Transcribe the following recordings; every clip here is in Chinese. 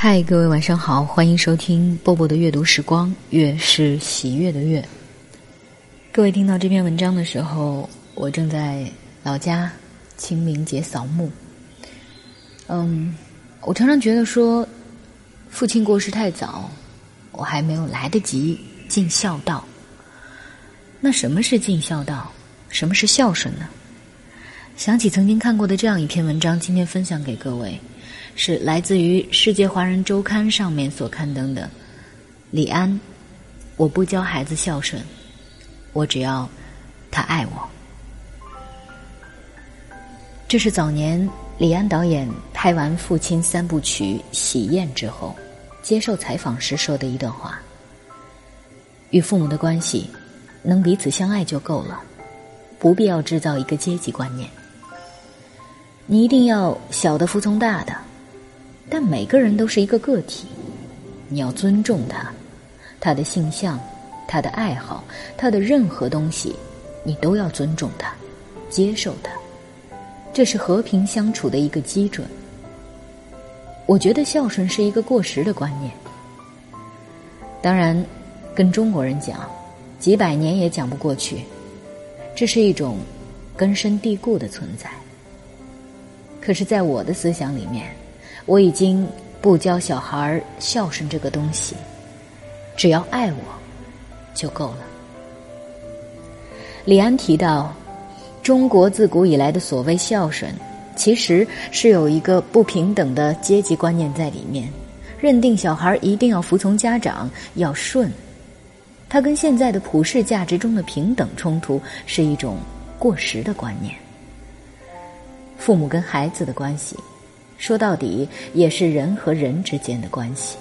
嗨，各位晚上好，欢迎收听波波的阅读时光，月是喜悦的月。各位听到这篇文章的时候，我正在老家清明节扫墓。嗯，我常常觉得说，父亲过世太早，我还没有来得及尽孝道。那什么是尽孝道？什么是孝顺呢？想起曾经看过的这样一篇文章，今天分享给各位。是来自于《世界华人周刊》上面所刊登的，李安，我不教孩子孝顺，我只要他爱我。这是早年李安导演拍完父亲三部曲《喜宴》之后，接受采访时说的一段话：与父母的关系，能彼此相爱就够了，不必要制造一个阶级观念。你一定要小的服从大的。但每个人都是一个个体，你要尊重他，他的性向，他的爱好，他的任何东西，你都要尊重他，接受他，这是和平相处的一个基准。我觉得孝顺是一个过时的观念，当然，跟中国人讲，几百年也讲不过去，这是一种根深蒂固的存在。可是，在我的思想里面。我已经不教小孩孝顺这个东西，只要爱我就够了。李安提到，中国自古以来的所谓孝顺，其实是有一个不平等的阶级观念在里面，认定小孩一定要服从家长，要顺。他跟现在的普世价值中的平等冲突，是一种过时的观念。父母跟孩子的关系。说到底，也是人和人之间的关系。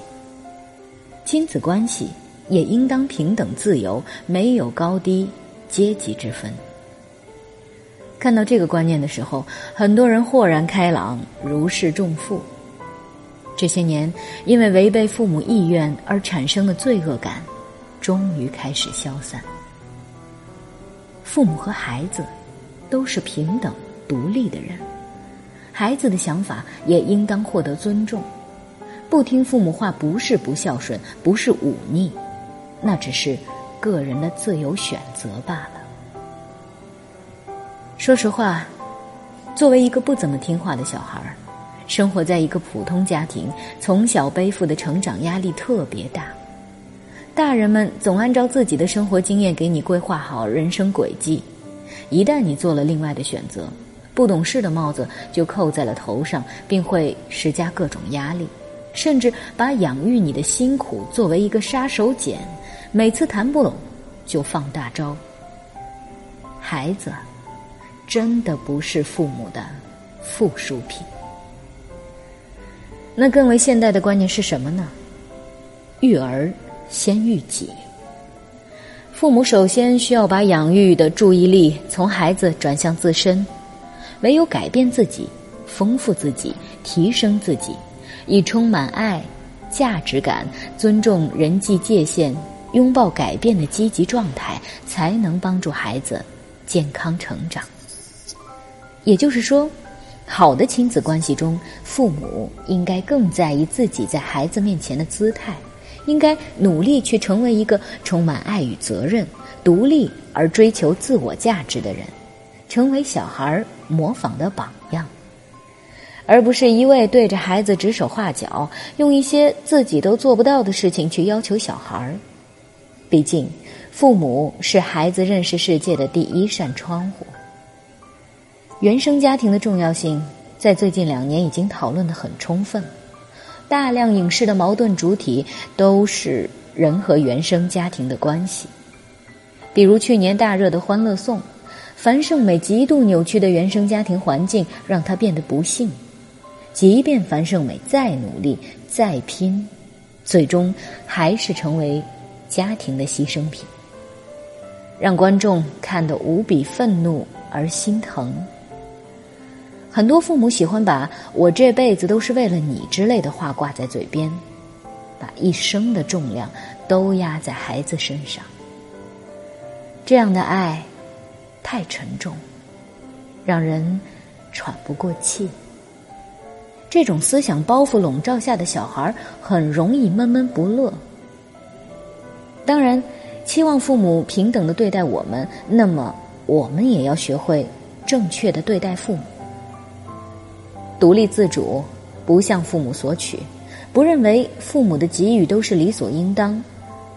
亲子关系也应当平等自由，没有高低阶级之分。看到这个观念的时候，很多人豁然开朗，如释重负。这些年，因为违背父母意愿而产生的罪恶感，终于开始消散。父母和孩子都是平等独立的人。孩子的想法也应当获得尊重，不听父母话不是不孝顺，不是忤逆，那只是个人的自由选择罢了。说实话，作为一个不怎么听话的小孩儿，生活在一个普通家庭，从小背负的成长压力特别大，大人们总按照自己的生活经验给你规划好人生轨迹，一旦你做了另外的选择。不懂事的帽子就扣在了头上，并会施加各种压力，甚至把养育你的辛苦作为一个杀手锏，每次谈不拢就放大招。孩子真的不是父母的附属品。那更为现代的观念是什么呢？育儿先育己，父母首先需要把养育的注意力从孩子转向自身。唯有改变自己，丰富自己，提升自己，以充满爱、价值感、尊重人际界限、拥抱改变的积极状态，才能帮助孩子健康成长。也就是说，好的亲子关系中，父母应该更在意自己在孩子面前的姿态，应该努力去成为一个充满爱与责任、独立而追求自我价值的人。成为小孩模仿的榜样，而不是一味对着孩子指手画脚，用一些自己都做不到的事情去要求小孩。毕竟，父母是孩子认识世界的第一扇窗户。原生家庭的重要性，在最近两年已经讨论的很充分，大量影视的矛盾主体都是人和原生家庭的关系，比如去年大热的《欢乐颂》。樊胜美极度扭曲的原生家庭环境让她变得不幸，即便樊胜美再努力再拼，最终还是成为家庭的牺牲品，让观众看得无比愤怒而心疼。很多父母喜欢把我这辈子都是为了你之类的话挂在嘴边，把一生的重量都压在孩子身上，这样的爱。太沉重，让人喘不过气。这种思想包袱笼罩下的小孩很容易闷闷不乐。当然，期望父母平等的对待我们，那么我们也要学会正确的对待父母，独立自主，不向父母索取，不认为父母的给予都是理所应当。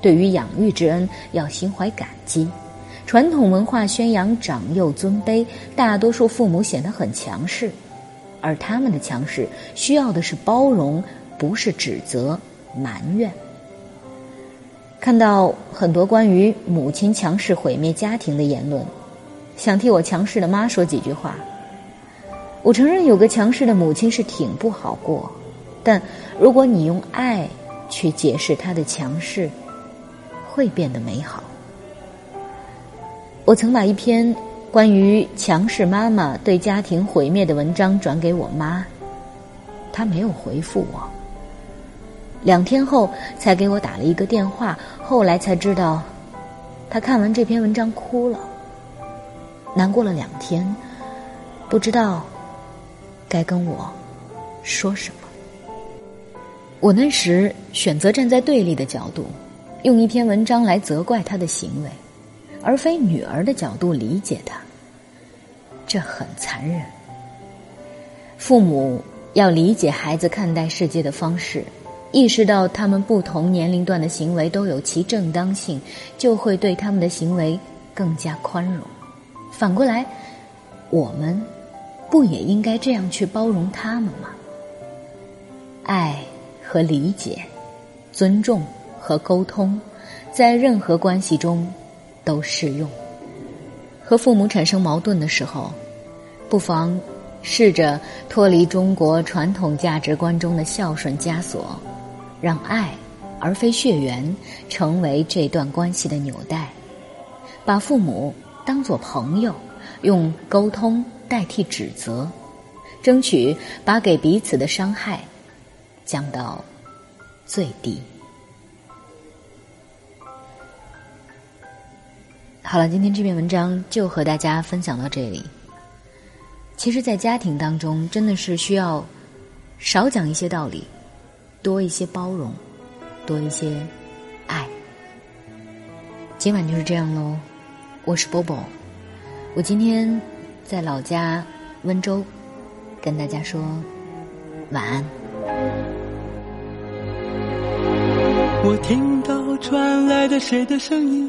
对于养育之恩，要心怀感激。传统文化宣扬长幼尊卑，大多数父母显得很强势，而他们的强势需要的是包容，不是指责、埋怨。看到很多关于母亲强势毁灭家庭的言论，想替我强势的妈说几句话。我承认有个强势的母亲是挺不好过，但如果你用爱去解释她的强势，会变得美好。我曾把一篇关于强势妈妈对家庭毁灭的文章转给我妈，她没有回复我。两天后才给我打了一个电话，后来才知道，她看完这篇文章哭了，难过了两天，不知道该跟我说什么。我那时选择站在对立的角度，用一篇文章来责怪她的行为。而非女儿的角度理解他，这很残忍。父母要理解孩子看待世界的方式，意识到他们不同年龄段的行为都有其正当性，就会对他们的行为更加宽容。反过来，我们不也应该这样去包容他们吗？爱和理解，尊重和沟通，在任何关系中。都适用。和父母产生矛盾的时候，不妨试着脱离中国传统价值观中的孝顺枷锁，让爱而非血缘成为这段关系的纽带，把父母当作朋友，用沟通代替指责，争取把给彼此的伤害降到最低。好了，今天这篇文章就和大家分享到这里。其实，在家庭当中，真的是需要少讲一些道理，多一些包容，多一些爱。今晚就是这样喽，我是波波，我今天在老家温州，跟大家说晚安。我听到传来的谁的声音？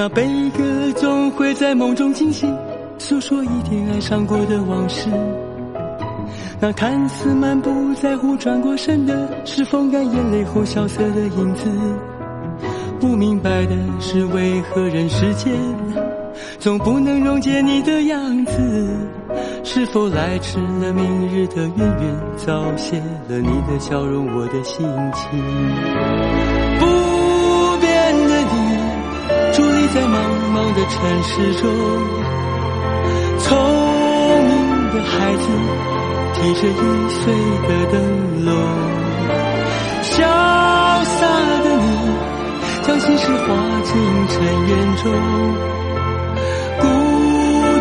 那悲歌总会在梦中惊醒，诉说一点爱上过的往事。那看似满不在乎转过身的，是风干眼泪后萧瑟的影子。不明白的是，为何人世间总不能溶解你的样子？是否来迟了明日的渊源，早谢了你的笑容，我的心情。在茫茫的城市中，聪明的孩子提着易碎的灯笼，潇洒的你将心事化进尘缘中，孤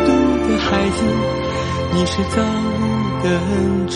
独的孩子，你是造物的恩宠。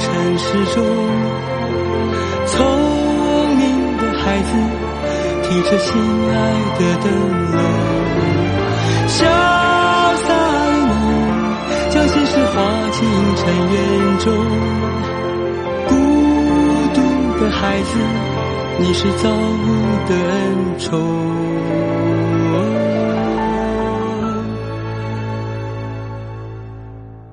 城市中，聪明的孩子。提着心爱的灯笼，潇洒的你，将心事化进尘缘中。孤独的孩子，你是造物的恩宠。